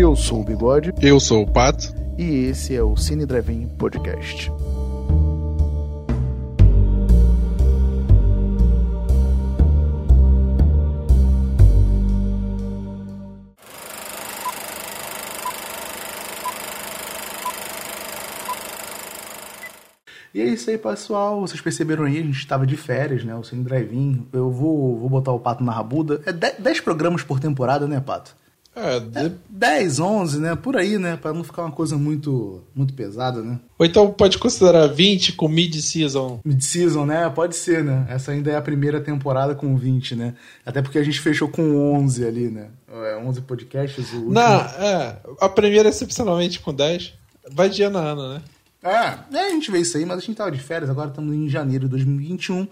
Eu sou o Bigode. Eu sou o Pato. E esse é o Cine Drive-In Podcast. E é isso aí, pessoal. Vocês perceberam aí, a gente estava de férias, né? O Cine Drive-In. Eu vou, vou botar o Pato na rabuda. É 10 programas por temporada, né, Pato? É, de... é 10, 11, né? Por aí, né? Para não ficar uma coisa muito muito pesada, né? Ou então pode considerar 20 com mid-season. Mid-season, né? Pode ser, né? Essa ainda é a primeira temporada com 20, né? Até porque a gente fechou com 11 ali, né? É, 11 podcasts. O último... Não, é. A primeira excepcionalmente com 10. Vai de ano a ano, né? É, é, a gente vê isso aí, mas a gente tava de férias, agora estamos em janeiro de 2021.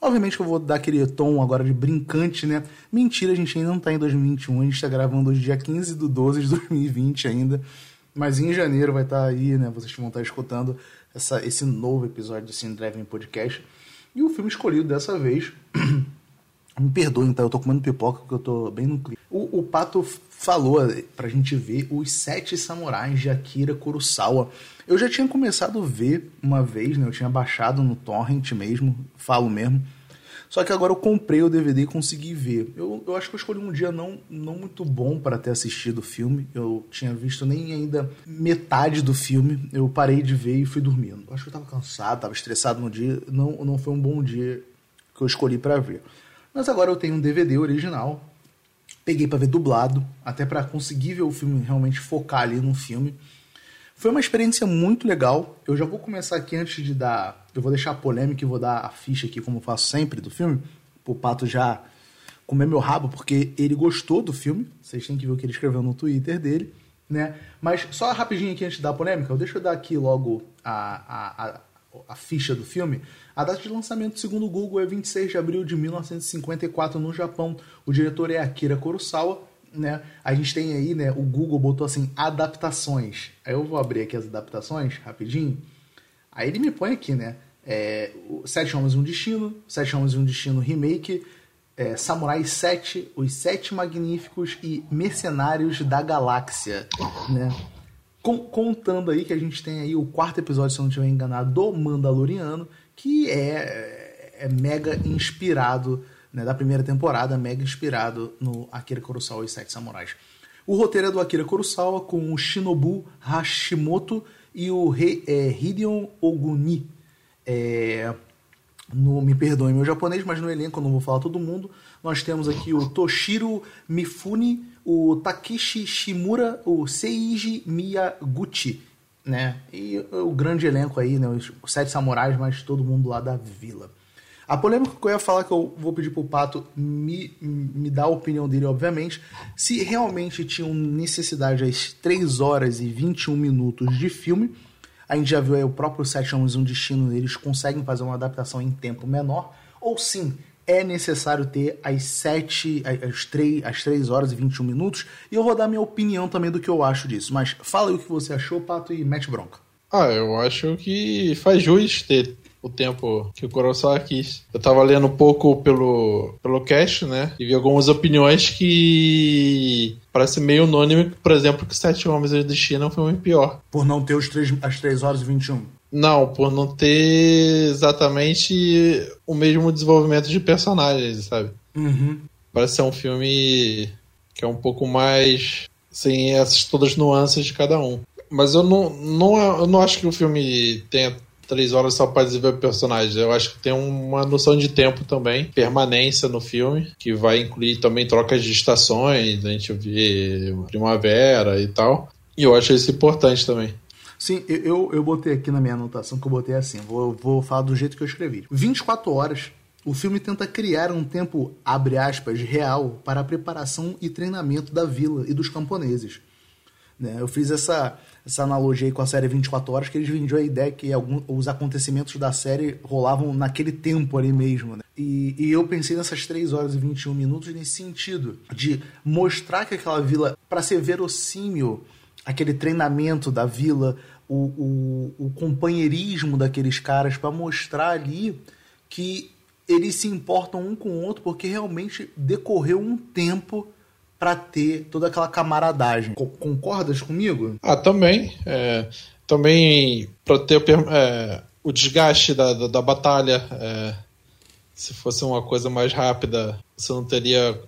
Obviamente que eu vou dar aquele tom agora de brincante, né? Mentira, a gente ainda não tá em 2021, a gente tá gravando hoje dia 15 de 12 de 2020 ainda. Mas em janeiro vai estar tá aí, né? Vocês vão estar tá escutando essa, esse novo episódio do Cine Driving Podcast. E o filme escolhido dessa vez. Me perdoem, tá? Eu tô comendo pipoca porque eu tô bem no clima. O, o Pato falou pra gente ver os Sete Samurais de Akira Kurosawa. Eu já tinha começado a ver uma vez, né? Eu tinha baixado no torrent mesmo, falo mesmo. Só que agora eu comprei o DVD e consegui ver. Eu, eu acho que eu escolhi um dia não, não muito bom para ter assistido o filme. Eu tinha visto nem ainda metade do filme. Eu parei de ver e fui dormindo. Acho que eu tava cansado, tava estressado no dia. Não, não foi um bom dia que eu escolhi para ver. Mas agora eu tenho um DVD original Peguei para ver dublado, até para conseguir ver o filme realmente focar ali no filme. Foi uma experiência muito legal. Eu já vou começar aqui antes de dar. Eu vou deixar a polêmica e vou dar a ficha aqui, como eu faço sempre, do filme. O Pato já comer meu rabo, porque ele gostou do filme. Vocês têm que ver o que ele escreveu no Twitter dele. Né? Mas só rapidinho aqui antes da polêmica, deixa eu dar aqui logo a, a, a, a ficha do filme. A data de lançamento, segundo o Google, é 26 de abril de 1954 no Japão. O diretor é Akira Kurosawa. Né? A gente tem aí, né? O Google botou assim, adaptações. Aí eu vou abrir aqui as adaptações rapidinho. Aí ele me põe aqui, né? É, Sete Homens e um Destino, Sete Homens e um Destino Remake, é, Samurai 7, Os Sete Magníficos e Mercenários da Galáxia, né? Com, contando aí que a gente tem aí o quarto episódio, se eu não estiver enganado, do Mandaloriano, que é, é mega inspirado, né, da primeira temporada, mega inspirado no Akira Kurosawa e Sete Samurais. O roteiro é do Akira Kurosawa com o Shinobu Hashimoto e o He, é, Hideon Oguni. É, no, me perdoem meu japonês, mas no elenco eu não vou falar todo mundo. Nós temos aqui o Toshiro Mifune, o Takeshi Shimura, o Seiji Miyaguchi né? E o grande elenco aí, né? Os, Sete Samurais, mas todo mundo lá da vila. A polêmica que eu ia falar, que eu vou pedir pro Pato me, me dar a opinião dele, obviamente, se realmente tinham necessidade às 3 horas e 21 minutos de filme. A gente já viu aí o próprio Sete Homens um Destino, eles conseguem fazer uma adaptação em tempo menor. Ou sim, é necessário ter as 7, as 3, as 3 horas e 21 minutos. E eu vou dar minha opinião também do que eu acho disso. Mas fala aí o que você achou, Pato, e mete bronca. Ah, eu acho que faz jus ter o tempo que o Kurosawa quis. Eu tava lendo um pouco pelo, pelo cast, né? E vi algumas opiniões que parece meio unânime, por exemplo, que Sete Homens de Destino foi muito pior. Por não ter os 3, as 3 horas e 21. Não, por não ter exatamente o mesmo desenvolvimento de personagens, sabe? Uhum. Parece ser um filme que é um pouco mais sem essas todas as nuances de cada um. Mas eu não, não, eu não acho que o filme tenha três horas só para desenvolver personagens. Eu acho que tem uma noção de tempo também, permanência no filme, que vai incluir também trocas de estações, a gente vê primavera e tal. E eu acho isso importante também. Sim, eu, eu botei aqui na minha anotação que eu botei assim, vou, vou falar do jeito que eu escrevi. 24 horas, o filme tenta criar um tempo, abre aspas, real para a preparação e treinamento da vila e dos camponeses. Né? Eu fiz essa, essa analogia aí com a série 24 Horas, que eles vendiam a ideia que alguns, os acontecimentos da série rolavam naquele tempo ali mesmo. Né? E, e, eu pensei nessas 3 horas e 21 minutos nesse sentido, de mostrar que aquela vila, para ser verossímil, aquele treinamento da vila, o, o, o companheirismo daqueles caras, para mostrar ali que eles se importam um com o outro, porque realmente decorreu um tempo para ter toda aquela camaradagem. Concordas comigo? Ah, também. É, também para ter é, o desgaste da, da, da batalha. É, se fosse uma coisa mais rápida, você não teria.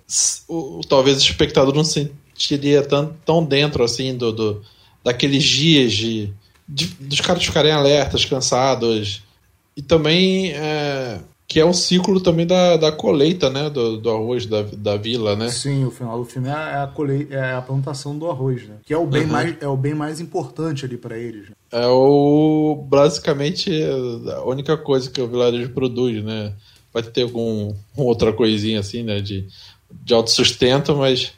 O, talvez o espectador não sentiria tão, tão dentro assim do, do daqueles dias de, de, dos caras ficarem alertas, cansados. E também é, que é um ciclo também da, da colheita, né? Do, do arroz da, da vila, né? Sim, o final do filme é a, colheita, é a plantação do arroz, né? Que é o bem, uhum. mais, é o bem mais importante ali para eles. Né? É o basicamente a única coisa que o vilarejo produz, né? Vai ter algum outra coisinha assim, né? De, de autossustento, mas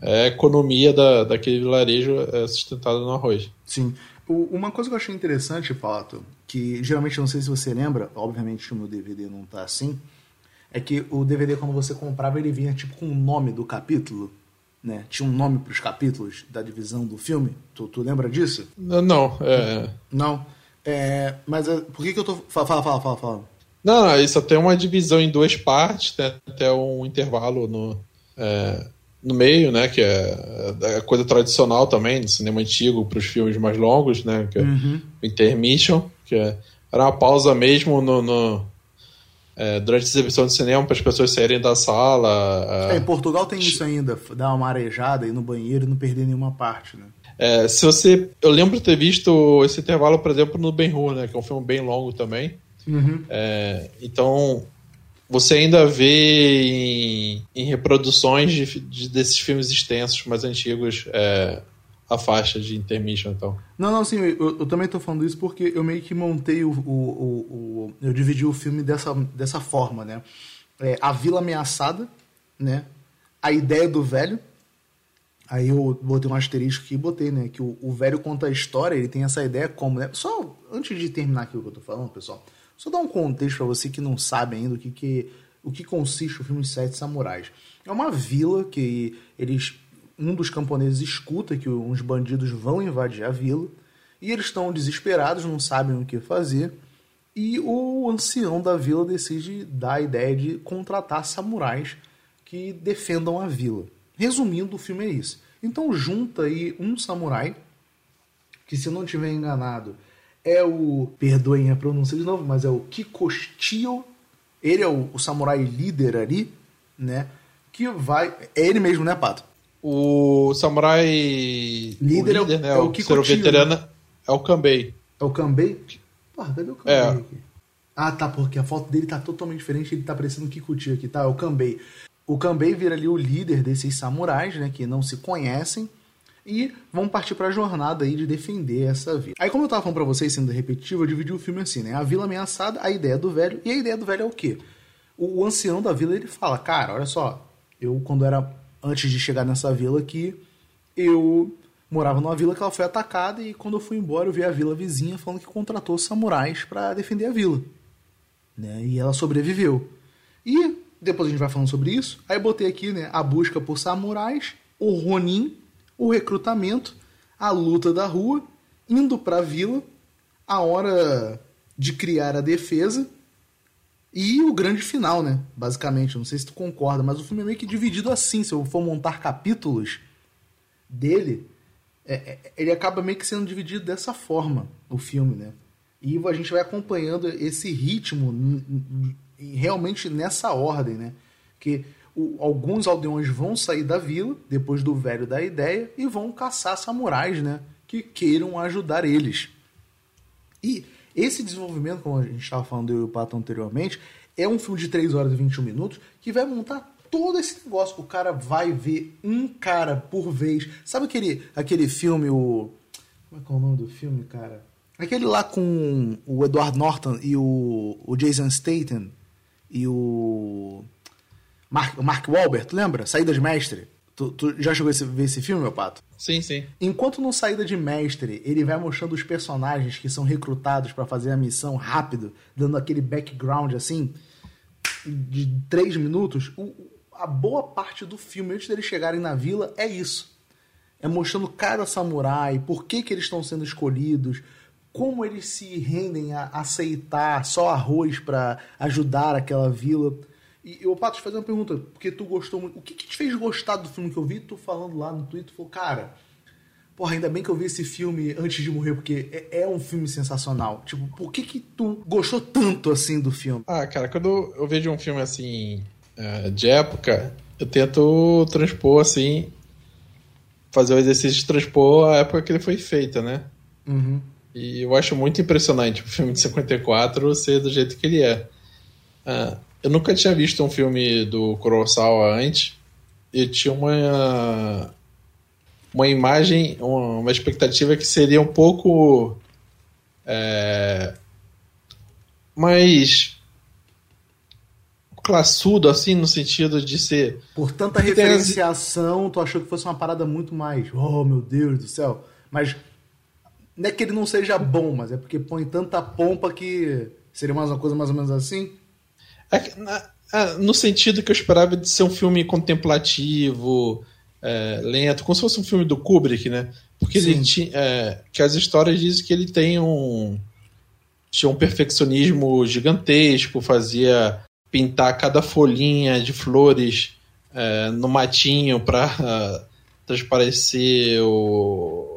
é a economia da, daquele vilarejo é sustentada no arroz. Sim. O, uma coisa que eu achei interessante, Pato, que geralmente não sei se você lembra, obviamente o meu DVD não tá assim, é que o DVD quando você comprava ele vinha tipo com o nome do capítulo, né? Tinha um nome para os capítulos da divisão do filme. Tu, tu lembra disso? Não, é... Não. É, mas é, por que que eu tô fala fala fala fala. Não, isso tem uma divisão em duas partes, né? até um intervalo no é, no meio, né? Que é, é coisa tradicional também, do cinema antigo para os filmes mais longos, né? Que é uhum. o intermission, que é, era uma pausa mesmo no, no é, durante a exibição de cinema para as pessoas saírem da sala. É, em Portugal tem isso ainda, dar uma arejada, ir no banheiro e não perder nenhuma parte, né? É, se você, eu lembro de ter visto esse intervalo, por exemplo, no Ben Hur, né? Que é um filme bem longo também. Uhum. É, então você ainda vê em, em reproduções de, de, desses filmes extensos, mais antigos, é, a faixa de intermission, então. Não, não, sim, eu, eu também estou falando isso porque eu meio que montei o, o, o, o, eu dividi o filme dessa, dessa forma, né? É, a Vila Ameaçada, né? A ideia do velho. Aí eu botei um asterisco aqui e botei, né? Que o, o velho conta a história, ele tem essa ideia como, né? Só antes de terminar aqui o que eu tô falando, pessoal, só dar um contexto para você que não sabe ainda o que, que, o que consiste o filme Sete Samurais. É uma vila que eles um dos camponeses escuta que uns bandidos vão invadir a vila e eles estão desesperados, não sabem o que fazer. E o ancião da vila decide dar a ideia de contratar samurais que defendam a vila. Resumindo, o filme é isso. Então junta aí um samurai, que se não estiver enganado, é o. Perdoem a pronúncia de novo, mas é o Kikoshio. Ele é o, o samurai líder ali, né? Que vai. É ele mesmo, né, Pato? O samurai. Líder, o líder é, o, né? É o, o veterano né? é o Kambei. É o Kambei? Porra, cadê o Kambei é. aqui? Ah, tá, porque a foto dele tá totalmente diferente, ele tá parecendo o Kikuchi aqui, tá? É o Kambei. O Kambei vira ali o líder desses samurais, né? Que não se conhecem e vão partir para a jornada aí de defender essa vila. Aí, como eu tava falando para vocês, sendo repetitivo, eu dividi o filme assim, né? A vila ameaçada, a ideia do velho, e a ideia do velho é o quê? O, o ancião da vila, ele fala, cara, olha só, eu quando era, antes de chegar nessa vila aqui, eu morava numa vila que ela foi atacada e quando eu fui embora eu vi a vila vizinha falando que contratou samurais para defender a vila. Né? E ela sobreviveu. E depois a gente vai falando sobre isso. Aí botei aqui né, a busca por samurais, o Ronin, o recrutamento, a luta da rua, indo para a vila, a hora de criar a defesa e o grande final, né? Basicamente, não sei se tu concorda, mas o filme é meio que dividido assim. Se eu for montar capítulos dele, é, é, ele acaba meio que sendo dividido dessa forma, o filme, né? E a gente vai acompanhando esse ritmo realmente nessa ordem, né? Que o, alguns aldeões vão sair da vila, depois do velho da ideia, e vão caçar samurais, né? Que queiram ajudar eles. E esse desenvolvimento, como a gente estava falando eu e o Pato anteriormente, é um filme de 3 horas e 21 minutos que vai montar todo esse negócio. O cara vai ver um cara por vez. Sabe aquele, aquele filme, o. Como é que é o nome do filme, cara? Aquele lá com o Edward Norton e o, o Jason Statham e o. Mark, Mark Wahlberg, lembra? Saída de Mestre. Tu, tu já chegou a ver esse filme, meu pato? Sim, sim. Enquanto no Saída de Mestre, ele vai mostrando os personagens que são recrutados para fazer a missão rápido, dando aquele background assim, de três minutos, o, a boa parte do filme, antes deles chegarem na vila, é isso. É mostrando cada samurai, por que, que eles estão sendo escolhidos, como eles se rendem a aceitar só arroz para ajudar aquela vila. E eu, Pato, te fazer uma pergunta, porque tu gostou muito. O que, que te fez gostar do filme que eu vi? Tu falando lá no Twitter, falou, cara, porra, ainda bem que eu vi esse filme antes de morrer, porque é, é um filme sensacional. Tipo, por que que tu gostou tanto, assim, do filme? Ah, cara, quando eu vejo um filme, assim, é, de época, eu tento transpor, assim, fazer o exercício de transpor a época que ele foi feito, né? Uhum. E eu acho muito impressionante o filme de 54 ser do jeito que ele é. Ah, eu nunca tinha visto um filme do Kurosawa antes. E tinha uma uma imagem, uma expectativa que seria um pouco é, mais classudo, assim, no sentido de ser. Por tanta referenciação, tu achou que fosse uma parada muito mais. Oh, meu Deus do céu. Mas não é que ele não seja bom, mas é porque põe tanta pompa que seria mais uma coisa mais ou menos assim? É, é, no sentido que eu esperava de ser um filme contemplativo, é, lento, como se fosse um filme do Kubrick, né? Porque Sim. ele tinha. É, que as histórias dizem que ele tem um. Tinha um perfeccionismo gigantesco, fazia pintar cada folhinha de flores é, no matinho para transparecer o,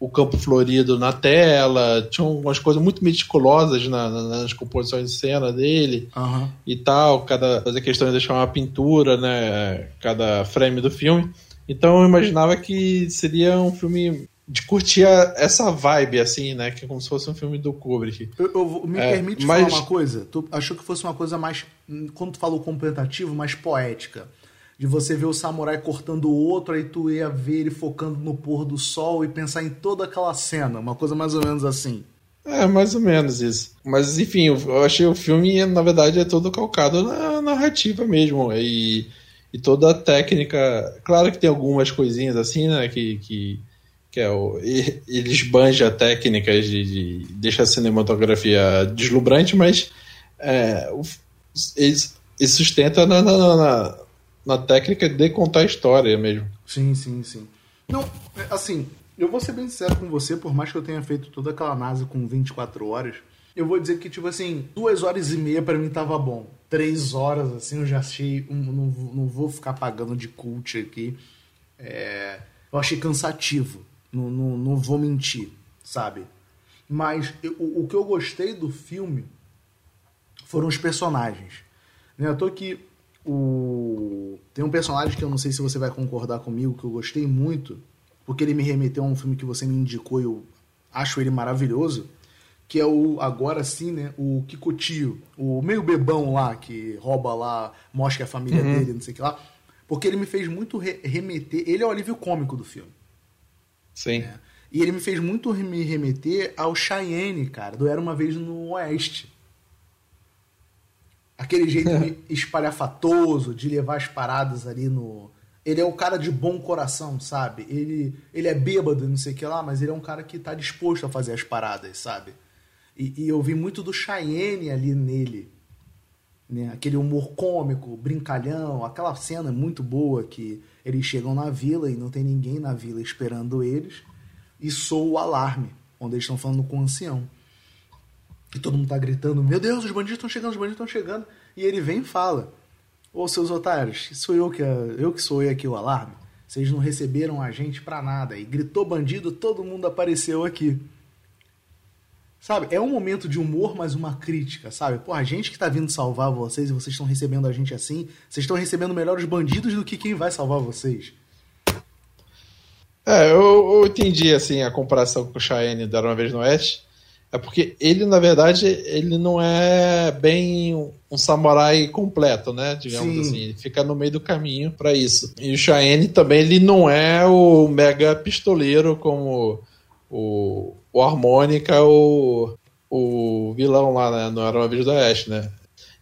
o campo florido na tela. Tinha umas coisas muito meticulosas na, na, nas composições de cena dele uhum. e tal. Cada, fazer questão de deixar uma pintura, né? Cada frame do filme. Então eu imaginava que seria um filme de curtir essa vibe, assim, né? Que é como se fosse um filme do Kubrick. Eu, eu me é, permite mas... falar uma coisa? Tu achou que fosse uma coisa mais, quando tu falou contemplativo, mais poética. De você ver o samurai cortando o outro, aí tu ia ver ele focando no pôr do sol e pensar em toda aquela cena. Uma coisa mais ou menos assim. É, mais ou menos isso. Mas, enfim, eu achei o filme, na verdade, é todo calcado na narrativa mesmo. E e toda a técnica. Claro que tem algumas coisinhas assim, né? Que, que, que é o, eles banjam técnicas de, de deixar a cinematografia deslumbrante, mas é, eles, eles sustenta na, na, na, na, técnica de contar história mesmo. Sim, sim, sim. Não, é, assim, eu vou ser bem sincero com você, por mais que eu tenha feito toda aquela NASA com 24 horas, eu vou dizer que, tipo assim, duas horas e meia para mim tava bom. Três horas, assim, eu já achei. Um, não, não vou ficar pagando de cult aqui. É, eu achei cansativo. Não, não, não vou mentir, sabe? Mas eu, o que eu gostei do filme foram os personagens. Né? Eu tô aqui. O... Tem um personagem que eu não sei se você vai concordar comigo, que eu gostei muito, porque ele me remeteu a um filme que você me indicou e eu acho ele maravilhoso que é o, agora sim, né, o Kikotio, o meio bebão lá, que rouba lá, mostra a família uhum. dele, não sei o que lá. Porque ele me fez muito re remeter. Ele é o alívio cômico do filme. Sim. Né? E ele me fez muito me remeter ao Cheyenne, cara, do Era uma Vez no Oeste. Aquele jeito espalhafatoso de levar as paradas ali no. Ele é o cara de bom coração, sabe? Ele, ele é bêbado, não sei o que lá, mas ele é um cara que tá disposto a fazer as paradas, sabe? E, e eu vi muito do Cheyenne ali nele. Né? Aquele humor cômico, brincalhão, aquela cena muito boa que eles chegam na vila e não tem ninguém na vila esperando eles. E soa o alarme, onde eles estão falando com o ancião. E todo mundo tá gritando: Meu Deus, os bandidos estão chegando, os bandidos estão chegando. E ele vem e fala: Ô seus otários, sou eu que, eu que sou aqui o alarme. Vocês não receberam a gente pra nada. E gritou bandido, todo mundo apareceu aqui. Sabe? É um momento de humor, mas uma crítica, sabe? Pô, a gente que tá vindo salvar vocês e vocês estão recebendo a gente assim, vocês estão recebendo melhor os bandidos do que quem vai salvar vocês. É, eu, eu entendi, assim, a comparação com o Cheyenne da Uma Vez no Oeste. É porque ele, na verdade, ele não é bem um samurai completo, né? Digamos Sim. assim. Ele fica no meio do caminho para isso. E o Cheyenne também, ele não é o mega pistoleiro como o, o Harmônica, o, o vilão lá, né? Não era uma vez do Oeste, né?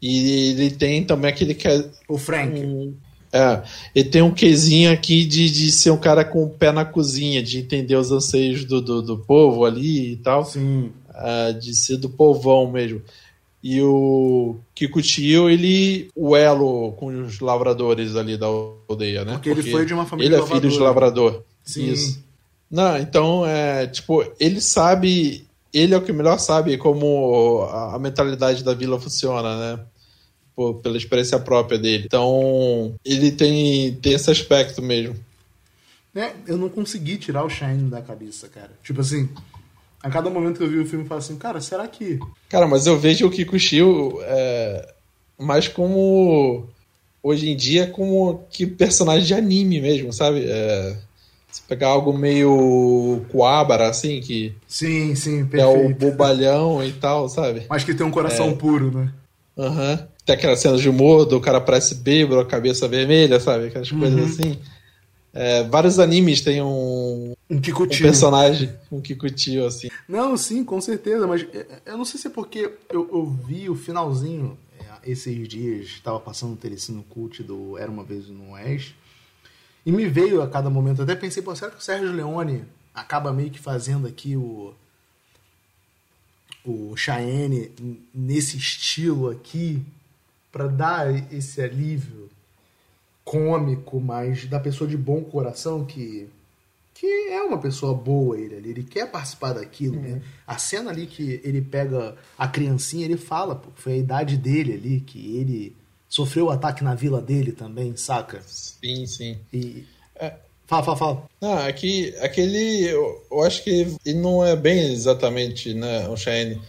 E ele tem também aquele que é. O Frank. Um, é, ele tem um quesinho aqui de, de ser um cara com o pé na cozinha, de entender os anseios do, do, do povo ali e tal. Sim. Uh, de ser do povão mesmo. E o Kiko Tio, ele. O elo com os lavradores ali da aldeia, né? Porque, Porque ele foi de uma família Ele é filho de lavrador. Sim. Isso. Não, então, é, tipo, ele sabe, ele é o que melhor sabe como a, a mentalidade da vila funciona, né? por, pela experiência própria dele. Então, ele tem, tem esse aspecto mesmo. É, eu não consegui tirar o Shine da cabeça, cara. Tipo assim, a cada momento que eu vi o filme, eu falo assim, cara, será que. Cara, mas eu vejo o Kikuchiyo é, mais como. Hoje em dia, como que personagem de anime mesmo, sabe? É, se pegar algo meio Kuabara, assim, que. Sim, sim, perfeito. É o bobalhão e tal, sabe? Mas que tem um coração é... puro, né? Aham. Uhum. Tem aquelas cenas de humor do cara parece bêbado, a cabeça vermelha, sabe? Aquelas uhum. coisas assim. É, vários animes têm um, um, um personagem, um Kikuchiyo, assim. Não, sim, com certeza, mas é, é, eu não sei se é porque eu, eu vi o finalzinho é, esses dias, estava passando o telecino cult do Era Uma Vez no Oeste, e me veio a cada momento, até pensei, pô, será que o Sérgio Leone acaba meio que fazendo aqui o o Cheyenne nesse estilo aqui para dar esse alívio cômico, mas da pessoa de bom coração que que é uma pessoa boa ele ali, ele quer participar daquilo, né? A cena ali que ele pega a criancinha, ele fala, pô, foi a idade dele ali que ele sofreu o ataque na vila dele também, saca? Sim, sim. E é. Fala, fala, fala. Não, aqui, aquele. Eu, eu, acho que ele não é bem exatamente né, o Shane.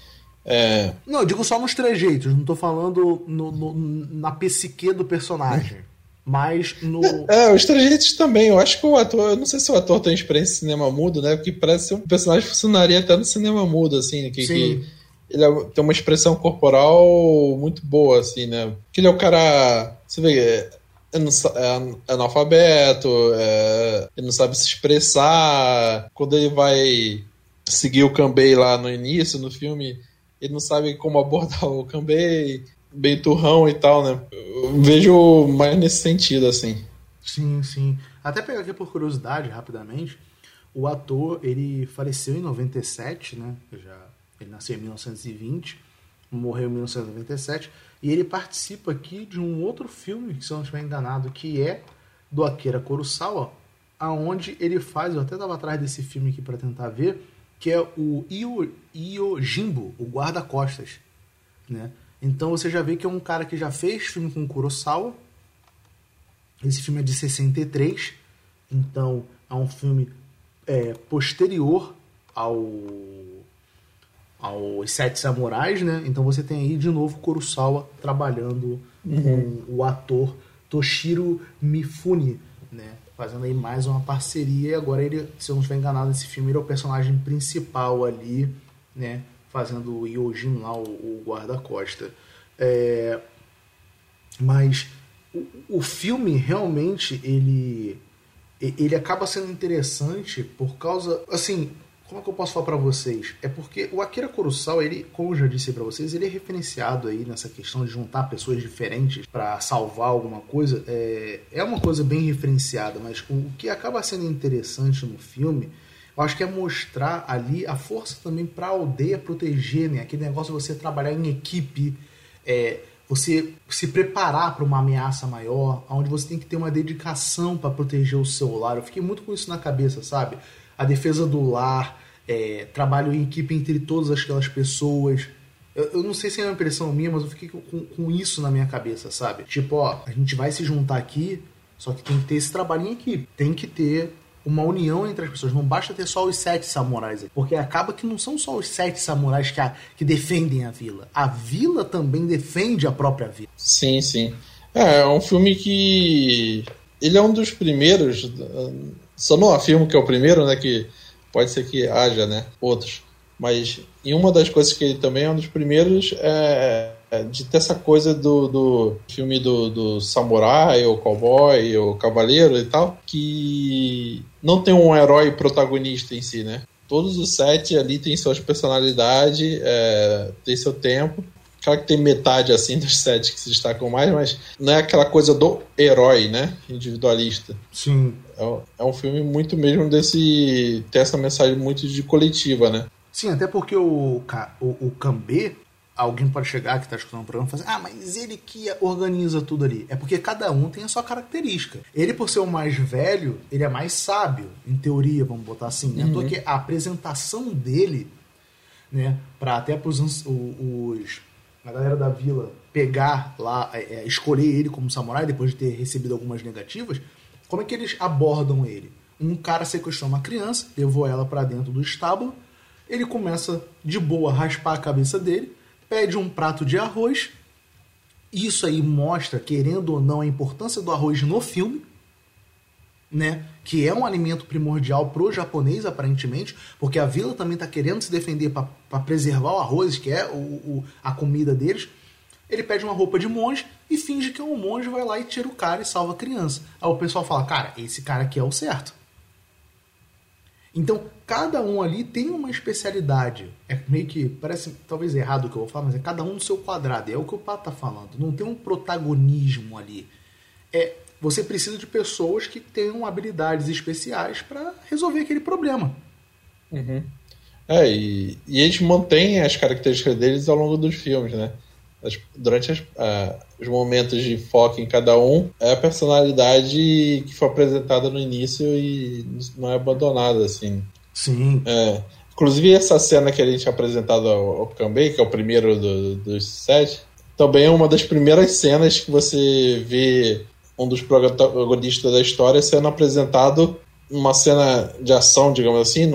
É... Não, eu digo só nos trejeitos, não tô falando no, no, na psique do personagem. Mas no. É, os trejeitos também. Eu acho que o ator. Eu não sei se o ator tem experiência em cinema mudo, né? Porque parece ser um personagem que funcionaria até no cinema mudo, assim. Que, Sim. que ele é, tem uma expressão corporal muito boa, assim, né? Porque ele é o cara. Você vê. É, é analfabeto, é, ele não sabe se expressar. Quando ele vai seguir o Kambei lá no início, no filme, ele não sabe como abordar o Kambei, bem turrão e tal, né? Eu vejo mais nesse sentido, assim. Sim, sim. Até pegar aqui por curiosidade, rapidamente, o ator, ele faleceu em 97, né? Já, ele nasceu em 1920, morreu em 1997, e ele participa aqui de um outro filme, se eu não estiver enganado, que é do Akira Kurosawa, aonde ele faz, eu até estava atrás desse filme aqui para tentar ver, que é o Io, Iojimbo, o guarda-costas, né? Então você já vê que é um cara que já fez filme com Kurosawa. Esse filme é de 63, então é um filme é, posterior ao aos Sete Samurais, né? Então você tem aí de novo Kurosawa trabalhando uhum. com o ator Toshiro Mifune, né? fazendo aí mais uma parceria. E agora ele, se eu não estiver enganado, esse filme ele é o personagem principal ali, né? Fazendo o Yojin lá, o, o guarda-costa. É... Mas o, o filme realmente ele ele acaba sendo interessante por causa assim como é que eu posso falar para vocês? É porque o Akira Kurosawa, ele, como eu já disse para vocês, ele é referenciado aí nessa questão de juntar pessoas diferentes para salvar alguma coisa. É, é uma coisa bem referenciada, mas o que acaba sendo interessante no filme, eu acho que é mostrar ali a força também para a aldeia proteger, né? Aquele negócio de você trabalhar em equipe, é, você se preparar para uma ameaça maior, onde você tem que ter uma dedicação para proteger o seu lar. Eu fiquei muito com isso na cabeça, sabe? a defesa do lar, é, trabalho em equipe entre todas aquelas pessoas. Eu, não sei se é uma impressão minha, mas eu fiquei com, com, isso na minha cabeça, sabe? Tipo, ó, a gente vai se juntar aqui, só que tem que ter esse trabalho em equipe. Tem que ter uma união entre as pessoas. Não basta ter só os sete samurais. Porque acaba que não são só os sete samurais que, a, que defendem a vila. A vila também defende a própria vila. Sim, sim. É, é um filme que. Ele é um dos primeiros só não afirmo que é o primeiro, né? Que pode ser que haja, né? Outros. Mas em uma das coisas que ele também é um dos primeiros é de ter essa coisa do, do filme do, do samurai, ou cowboy, ou cavaleiro e tal, que não tem um herói protagonista em si, né? Todos os sete ali têm suas personalidades, é, tem seu tempo, Claro que tem metade assim dos sete que se destacam mais, mas não é aquela coisa do herói, né? Individualista. Sim. É, é um filme muito mesmo desse. ter essa mensagem muito de coletiva, né? Sim, até porque o, o, o Kambê, alguém pode chegar que está escutando o programa e falar assim, ah, mas ele que organiza tudo ali. É porque cada um tem a sua característica. Ele, por ser o mais velho, ele é mais sábio, em teoria, vamos botar assim. Né? Uhum. Porque a apresentação dele, né, para até para os, os a galera da vila pegar lá, é, é, escolher ele como samurai depois de ter recebido algumas negativas, como é que eles abordam ele? Um cara sequestrou uma criança, levou ela para dentro do estábulo, ele começa de boa a raspar a cabeça dele, pede um prato de arroz. Isso aí mostra, querendo ou não, a importância do arroz no filme, né? Que é um alimento primordial pro japonês, aparentemente, porque a vila também está querendo se defender para preservar o arroz, que é o, o, a comida deles. Ele pede uma roupa de monge e finge que é um monge, vai lá e tira o cara e salva a criança. Aí o pessoal fala, cara, esse cara aqui é o certo. Então, cada um ali tem uma especialidade. É meio que, parece talvez errado o que eu vou falar, mas é cada um no seu quadrado. É o que o Pato tá falando. Não tem um protagonismo ali. É, você precisa de pessoas que tenham habilidades especiais para resolver aquele problema. Uhum. É, e, e eles mantêm as características deles ao longo dos filmes, né? Durante as, uh, os momentos de foco em cada um, é a personalidade que foi apresentada no início e não é abandonada, assim. Sim. É, inclusive, essa cena que a gente apresentado ao, ao Kambei, que é o primeiro do, dos sete, também é uma das primeiras cenas que você vê um dos protagonistas da história sendo apresentado uma cena de ação, digamos assim,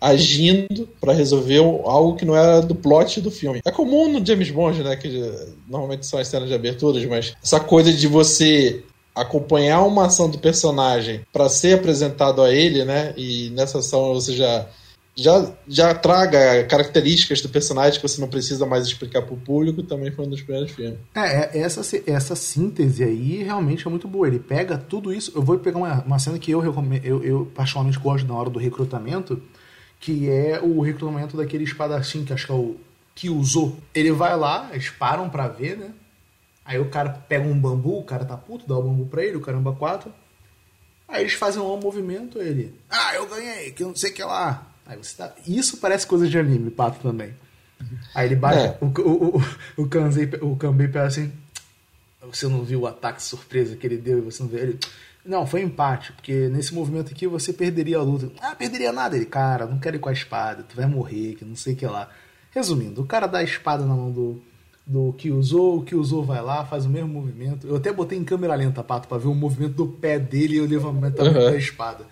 agindo para resolver algo que não era do plot do filme. É comum no James Bond, né? Que normalmente são as cenas de aberturas, mas essa coisa de você acompanhar uma ação do personagem para ser apresentado a ele, né? E nessa ação você já já, já traga características do personagem que você não precisa mais explicar para o público, também foi um dos primeiros filmes. É, é, essa, essa síntese aí realmente é muito boa. Ele pega tudo isso. Eu vou pegar uma, uma cena que eu, eu, eu particularmente gosto na hora do recrutamento, que é o recrutamento daquele espadachim, que acho que é o que usou. Ele vai lá, eles param pra ver, né? Aí o cara pega um bambu, o cara tá puto, dá o bambu pra ele, o caramba quatro. Aí eles fazem um movimento, ele. Ah, eu ganhei, que eu não sei o que lá. Aí você tá... Isso parece coisa de anime, pato também. Aí ele bate. É. O, o, o, o, Kanzei, o Kanbei pega assim. Você não viu o ataque surpresa que ele deu e você não viu ele. Não, foi empate, porque nesse movimento aqui você perderia a luta. Ah, perderia nada. Ele, cara, não quero ir com a espada, tu vai morrer, que não sei o que lá. Resumindo, o cara dá a espada na mão do, do que usou, o que usou vai lá, faz o mesmo movimento. Eu até botei em câmera lenta, Pato, pra ver o movimento do pé dele e o levantamento uhum. da espada.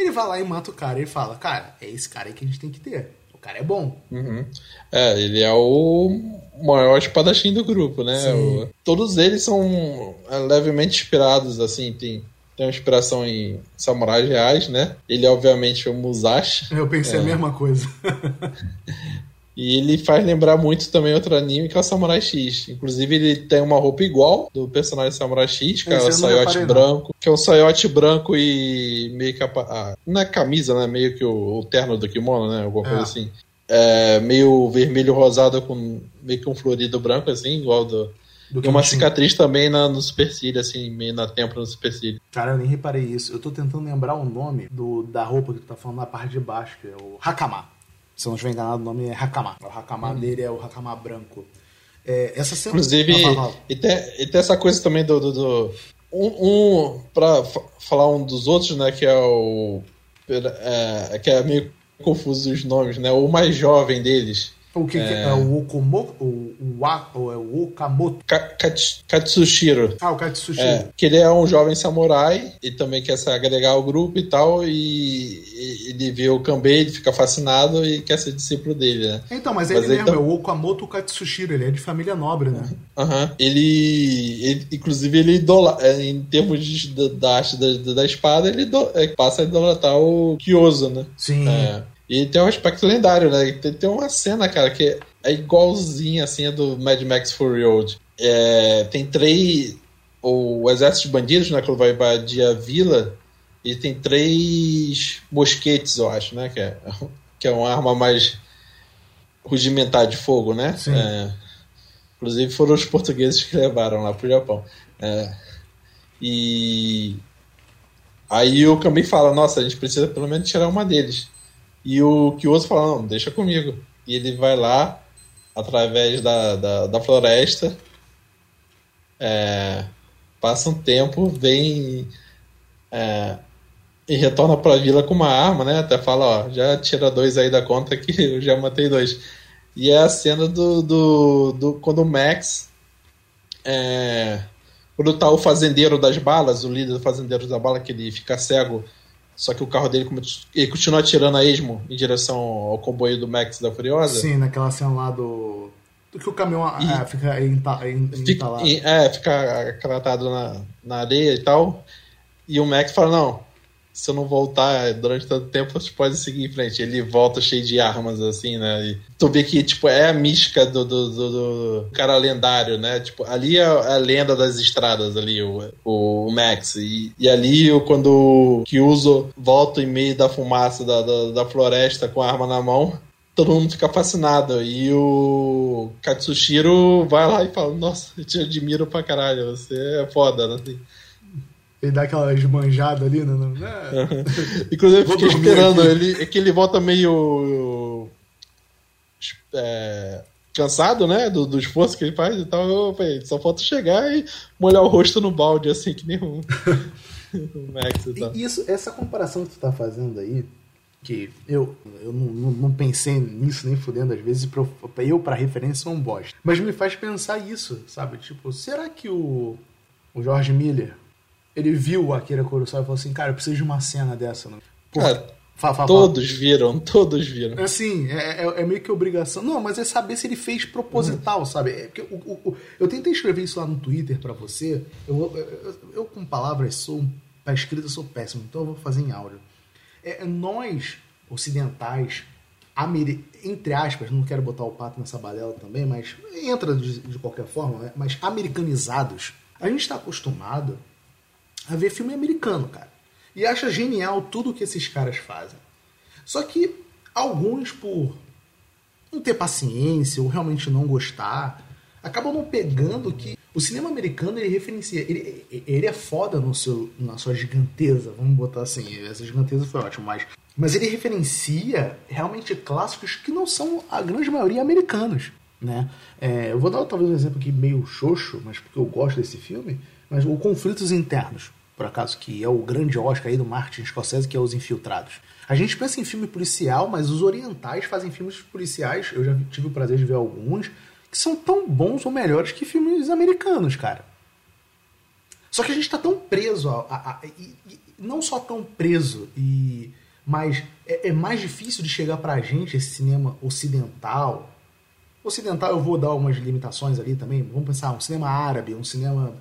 Ele vai lá e mata o cara. Ele fala, cara, é esse cara aí que a gente tem que ter. O cara é bom. Uhum. É, ele é o maior espadachim do grupo, né? O... todos eles são é, levemente inspirados, assim, tem, tem uma inspiração em samurais reais, né? Ele é obviamente o Musashi. Eu pensei é... a mesma coisa. E ele faz lembrar muito também outro anime que é o Samurai X. Inclusive, ele tem uma roupa igual do personagem Samurai X, que Esse é o saiote branco. Não. Que é um saiote branco e meio que a. a não é camisa, né? Meio que o, o terno do kimono, né? Alguma é. coisa assim. É, meio vermelho rosado com meio que um florido branco, assim, igual do. do e uma cicatriz também na, no supercílio, assim, meio na têmpora no supercílio. Cara, eu nem reparei isso. Eu tô tentando lembrar o nome do, da roupa que tu tá falando na parte de baixo, que é o Hakama se eu não estiver enganado, o nome é Hakama. O Hakama uhum. dele é o Hakama branco. É, essa cena... Inclusive, e, tem, e tem essa coisa também do. do, do um, um para falar um dos outros, né, que é o. É, que é meio confuso os nomes, né? O mais jovem deles. O que é, é o Okumo, o, o, o, é o Okamoto? Katsushiro. Ah, o Katsushiro. É, que ele é um jovem samurai e também quer se agregar ao grupo e tal, e, e ele vê o Kanbei, ele fica fascinado e quer ser discípulo dele, né? Então, mas, mas ele mesmo, é o Okamoto Katsushiro, ele é de família nobre, né? Aham. Uhum. Ele, ele, inclusive, ele idola, é, em termos de, da arte da, da espada, ele do, é, passa a idolatrar o Kyozo, né? Sim. É. E tem um aspecto lendário, né? Tem, tem uma cena, cara, que é igualzinha assim a do Mad Max Fury Road. É, tem três. O exército de bandidos, né? Que vai invadir a vila. E tem três mosquetes, eu acho, né? Que é, que é uma arma mais rudimentar de fogo, né? É, inclusive foram os portugueses que levaram lá pro Japão. É, e aí o Kami fala, nossa, a gente precisa pelo menos tirar uma deles. E o Kyoto fala, não, deixa comigo. E ele vai lá, através da, da, da floresta, é, passa um tempo, vem é, e retorna para a vila com uma arma, né? Até fala, ó, já tira dois aí da conta que eu já matei dois. E é a cena do, do, do quando o Max é, quando tá o fazendeiro das balas, o líder do fazendeiro da bala, que ele fica cego, só que o carro dele ele continua atirando a esmo em direção ao comboio do Max da Furiosa. Sim, naquela cena lá do. Do que o caminhão e, é, fica entalado. Fica, é, fica acratado na, na areia e tal. E o Max fala: Não, se eu não voltar durante tanto tempo, você pode seguir em frente. Ele volta cheio de armas, assim, né? E tu vê que, tipo, é a mística do, do, do, do cara lendário, né? Tipo, ali é a lenda das estradas, ali, o, o Max. E, e ali, quando o Kyuzo volta em meio da fumaça da, da, da floresta com a arma na mão, todo mundo fica fascinado. E o Katsushiro vai lá e fala: Nossa, eu te admiro pra caralho, você é foda, né? Ele dá aquela esbanjada ali, né? É. Inclusive, eu fiquei esperando. Ele, é que ele volta meio. É, cansado, né? Do, do, esforço que ele faz e tal. Eu falei, só falta chegar e molhar o rosto no balde, assim, que nem um. o Max e tal. Isso, essa comparação que tu tá fazendo aí, que eu, eu não, não, não pensei nisso nem fudendo, às vezes pra, eu, pra referência, sou um bosta. Mas me faz pensar isso, sabe? Tipo, será que o, o George Miller ele viu o Akira Kurosawa e falou assim, cara, eu preciso de uma cena dessa. Né? Cara, fala, fala, todos fala. viram, todos viram. Assim, é, é, é, meio que obrigação. Não, mas é saber se ele fez proposital, uhum. sabe? É porque o, o, o, eu tentei escrever isso lá no Twitter para você. Eu, eu, eu, com palavras sou para escrita sou péssimo, então eu vou fazer em áudio. É, nós ocidentais, entre aspas, não quero botar o pato nessa balela também, mas entra de, de qualquer forma, né? mas americanizados, a gente está acostumado a ver filme americano, cara. E acha genial tudo que esses caras fazem. Só que alguns, por não ter paciência ou realmente não gostar, acabam não pegando que o cinema americano ele referencia. Ele, ele é foda no seu, na sua giganteza, vamos botar assim. Essa giganteza foi ótima, mas. Mas ele referencia realmente clássicos que não são a grande maioria americanos. Né? É, eu vou dar talvez um exemplo aqui meio xoxo, mas porque eu gosto desse filme, mas o Conflitos Internos por acaso, que é o grande Oscar aí do Martin Scorsese, que é Os Infiltrados. A gente pensa em filme policial, mas os orientais fazem filmes policiais, eu já tive o prazer de ver alguns, que são tão bons ou melhores que filmes americanos, cara. Só que a gente está tão preso a, a, a e, e, não só tão preso e mas é, é, mais difícil de chegar pra gente esse cinema ocidental. Ocidental eu vou dar umas limitações ali também. Vamos pensar um cinema árabe, um cinema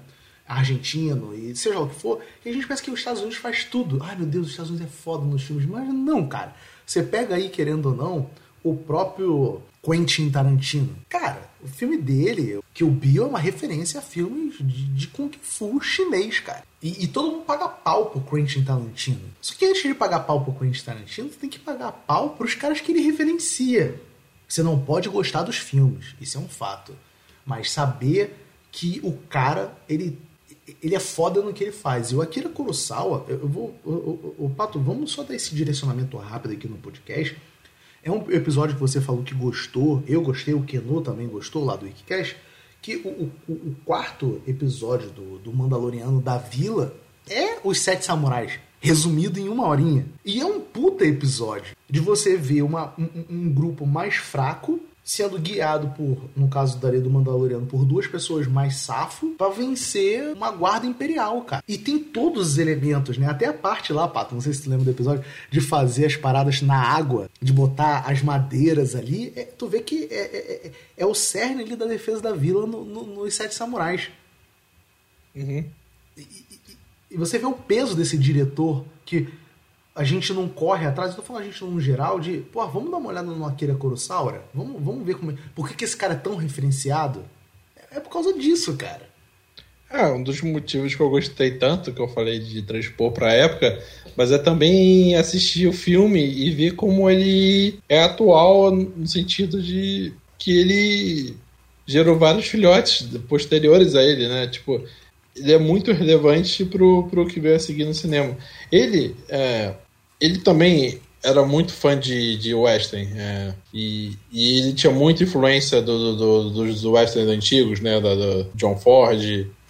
argentino e seja o que for, e a gente pensa que os Estados Unidos faz tudo. Ai meu Deus, os Estados Unidos é foda nos filmes, mas não, cara. Você pega aí, querendo ou não, o próprio Quentin Tarantino. Cara, o filme dele, que o Bill é uma referência a filmes de, de Kung Fu chinês, cara. E, e, todo mundo paga pau pro Quentin Tarantino. Só que antes de pagar pau pro Quentin Tarantino, você tem que pagar pau pros caras que ele referencia. Você não pode gostar dos filmes, isso é um fato. Mas saber que o cara, ele ele é foda no que ele faz. E o Akira Kurosawa, eu vou. O, Pato, vamos só dar esse direcionamento rápido aqui no podcast. É um episódio que você falou que gostou, eu gostei, o Keno também gostou lá do Wikicast. Que o, o, o quarto episódio do, do Mandaloriano da Vila é os Sete Samurais, resumido em uma horinha. E é um puta episódio de você ver uma, um, um grupo mais fraco sendo guiado por, no caso da Areia do Mandaloriano, por duas pessoas mais safo para vencer uma guarda imperial, cara. E tem todos os elementos, né? Até a parte lá, Pato, não sei se tu lembra do episódio, de fazer as paradas na água, de botar as madeiras ali. É, tu vê que é, é, é, é o cerne ali da defesa da vila no, no, nos Sete Samurais. Uhum. E, e, e você vê o peso desse diretor que a gente não corre atrás, eu tô falando a gente no geral, de, pô, vamos dar uma olhada no Akira Kurosawa? Vamos, vamos ver como é, por que, que esse cara é tão referenciado? É, é por causa disso, cara. É, um dos motivos que eu gostei tanto, que eu falei de transpor pra época, mas é também assistir o filme e ver como ele é atual no sentido de que ele gerou vários filhotes posteriores a ele, né? Tipo, ele é muito relevante pro, pro que veio a seguir no cinema. Ele, é, ele também era muito fã de, de western é, e, e, ele tinha muita influência do, do, do, dos westerns antigos, né, da, do John Ford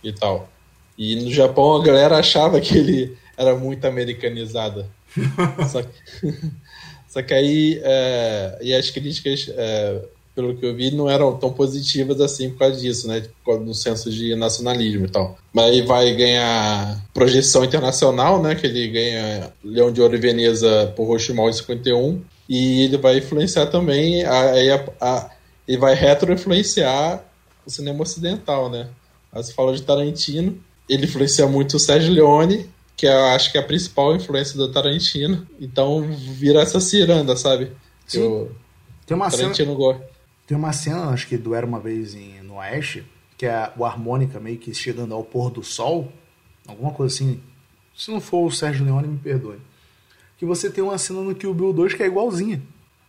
e tal. E no Japão a galera achava que ele era muito americanizado. só, que, só que aí é, e as críticas é, pelo que eu vi, não eram tão positivas assim por causa disso, né? Por causa do senso de nacionalismo e tal. Mas aí vai ganhar projeção internacional, né? Que ele ganha Leão de Ouro e Veneza por Rochimal em 51. E ele vai influenciar também, aí a, a, ele vai retro-influenciar o cinema ocidental, né? Aí você fala de Tarantino, ele influencia muito o Sérgio Leone, que eu acho que é a principal influência do Tarantino. Então vira essa ciranda, sabe? Sim. Eu, tem uma Tarantino cena, gosta. Tem uma cena, acho que do Era Uma Vez em, no Oeste, que é o harmônica meio que chegando ao pôr do sol, alguma coisa assim. Se não for o Sérgio Leone, me perdoe. Que você tem uma cena no Kill Bill 2 que é igualzinha.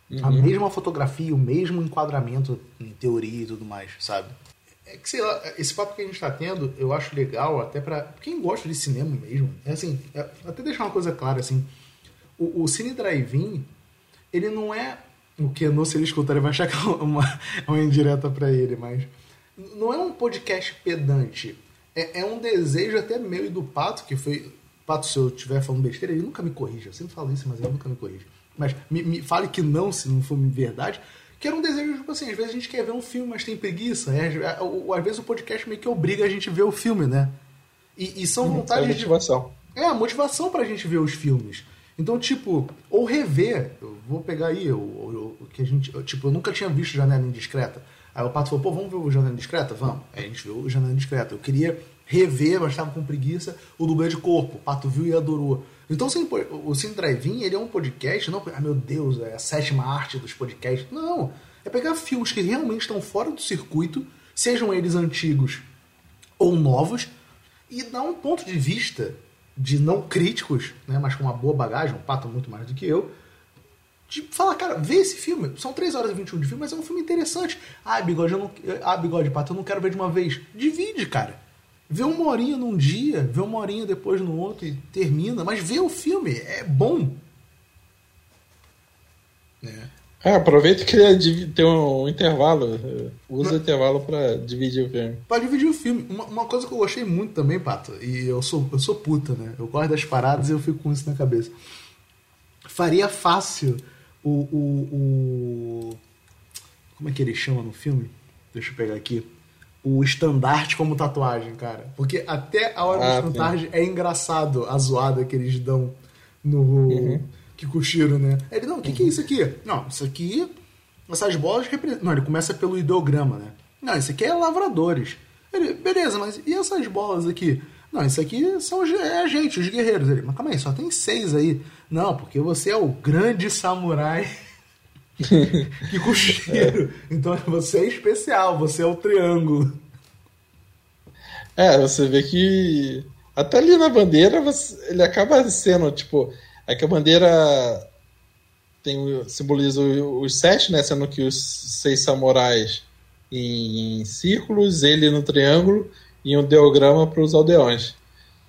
Uhum. A mesma fotografia, o mesmo enquadramento em teoria e tudo mais, sabe? É que, sei lá, esse papo que a gente tá tendo, eu acho legal até para quem gosta de cinema mesmo. É assim, é, até deixar uma coisa clara, assim, o, o Cine Drive-In, ele não é o que não se ele escutar, ele vai achar que é uma, uma indireta para ele, mas não é um podcast pedante. É, é, um desejo até meu e do Pato, que foi. Pato, se eu estiver falando besteira, ele nunca me corrige. Eu sempre falo isso, mas ele nunca me corrige. Mas me, me fale que não, se não for verdade. Que era um desejo, tipo assim, às vezes a gente quer ver um filme, mas tem preguiça. É, às vezes o podcast meio que obriga a gente a ver o filme, né? E, e são uhum, vontades. É a motivação. De, é, a motivação pra gente ver os filmes. Então, tipo, ou rever, eu vou pegar aí, o que a gente, eu, tipo, eu nunca tinha visto Janela Indiscreta. Aí o Pato falou, pô, vamos ver o Janela Indiscreta? Vamos. Aí a gente viu o Janela Indiscreta. Eu queria rever, mas estava com preguiça, o dublê de corpo. O Pato viu e adorou. Então, o Cine Drive-In, ele é um podcast, não, ah, meu Deus, é a sétima arte dos podcasts. Não, é pegar filmes que realmente estão fora do circuito, sejam eles antigos ou novos, e dar um ponto de vista de não críticos, né, mas com uma boa bagagem, um pato muito mais do que eu, de falar, cara, vê esse filme. São 3 horas e 21 de filme, mas é um filme interessante. Ah, bigode, eu não, ah, bigode, pato, eu não quero ver de uma vez. Divide, cara. Vê uma horinha num dia, vê uma horinha depois no outro e termina, mas vê o filme, é bom. É. É, aproveita que tem um intervalo. Usa o intervalo para dividir o filme. Pra dividir o filme. Uma, uma, coisa que eu gostei muito também, Pato, e eu sou, eu sou puta, né? Eu gosto das paradas e eu fico com isso na cabeça. Faria fácil o, o, o. Como é que ele chama no filme? Deixa eu pegar aqui. O estandarte como tatuagem, cara. Porque até a hora ah, do estandarte é engraçado a zoada que eles dão no. Uhum Kikushiro, né? Ele, não, o que, que é isso aqui? Não, isso aqui, essas bolas representam. Não, ele começa pelo ideograma, né? Não, isso aqui é lavradores. Ele, beleza, mas e essas bolas aqui? Não, isso aqui são é a gente, os guerreiros. Ele, mas calma aí, só tem seis aí. Não, porque você é o grande samurai Kikushiro. Então você é especial, você é o triângulo. É, você vê que até ali na bandeira você, ele acaba sendo, tipo, é que a bandeira tem, simboliza os sete, né? Sendo que os seis samurais em, círculos, ele no triângulo e um diagrama para os aldeões.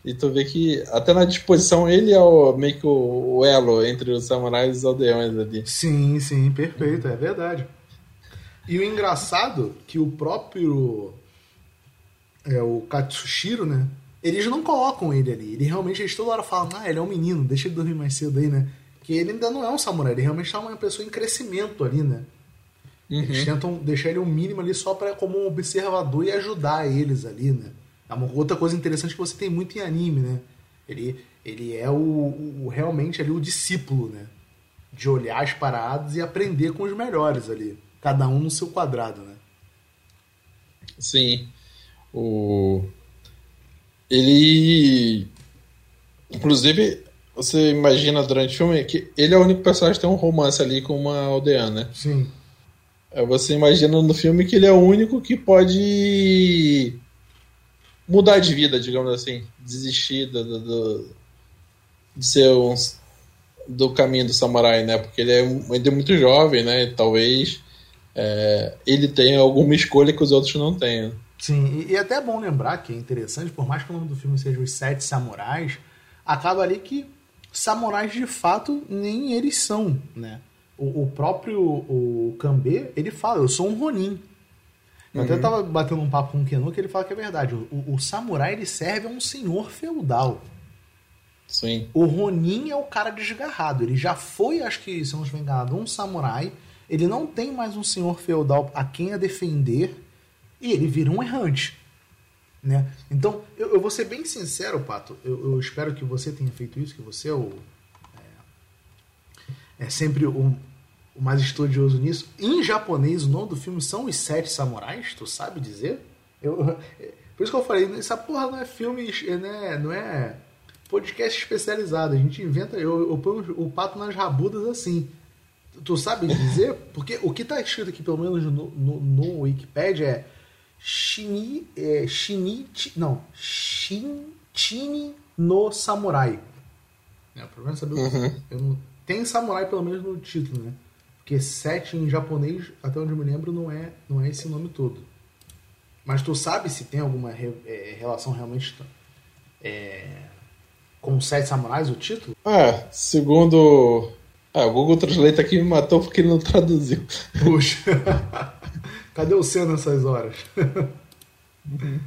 E tu vê que até na disposição ele é o, meio que o, o, elo entre os samurais e os aldeões ali. Sim, sim, perfeito, é verdade. E o engraçado que o próprio é o Katsushiro, né? Eles não colocam ele ali. Ele realmente, eles toda hora falam, ah, ele é um menino, deixa ele dormir mais cedo aí, né? Que ele ainda não é um samurai, ele realmente é uma pessoa em crescimento ali, né? Uhum. Eles tentam deixar ele o um mínimo ali só para como um observador e ajudar eles ali, né? É uma outra coisa interessante que você tem muito em anime, né? Ele, ele é o, o realmente ali o discípulo, né? De olhar as paradas e aprender com os melhores ali. Cada um no seu quadrado, né? Sim. O ele. Inclusive, você imagina durante o filme que ele é o único personagem que tem um romance ali com uma aldeana, né? Sim. Você imagina no filme que ele é o único que pode mudar de vida, digamos assim. Desistir do, do, do de ser um, do caminho do samurai, né? Porque ele é ainda é muito jovem, né? Talvez é, ele tenha alguma escolha que os outros não tenham. Sim, e, e até é bom lembrar que é interessante, por mais que o nome do filme seja Os Sete Samurais, acaba ali que samurais de fato nem eles são, né? O, o próprio o Kambê, ele fala, eu sou um Ronin. Eu uhum. até tava batendo um papo com o Kenu que ele fala que é verdade. O, o, samurai ele serve a um senhor feudal. Sim. O Ronin é o cara desgarrado. Ele já foi, acho que, se não estiver enganado, um samurai Ele não tem mais um senhor feudal a quem a defender e ele vira um errante. Né? Então, eu, eu vou ser bem sincero, Pato. Eu, eu, espero que você tenha feito isso, que você é, o, é, é sempre o, o, mais estudioso nisso. Em japonês, o nome do filme são Os Sete Samurais, tu sabe dizer? Eu, por isso que eu falei, essa porra não é filme, né, não é podcast especializado. A gente inventa, eu, eu ponho o pato nas rabudas assim. Tu sabe dizer? Porque o que está escrito aqui, pelo menos no, no, no Wikipedia, é Shini, é, Shinichi, não, Shinchini no Samurai. É, o problema é saber uhum. o não, Tem samurai pelo menos no título, né? Porque sete em japonês, até onde eu me lembro, não é, não é esse nome todo. Mas tu sabe se tem alguma re, é, relação realmente é, com Sete Samurais, o título? É, segundo. Ah, o Google Translate aqui me matou porque ele não traduziu. Puxa. Cadê o C nessas horas? Uhum.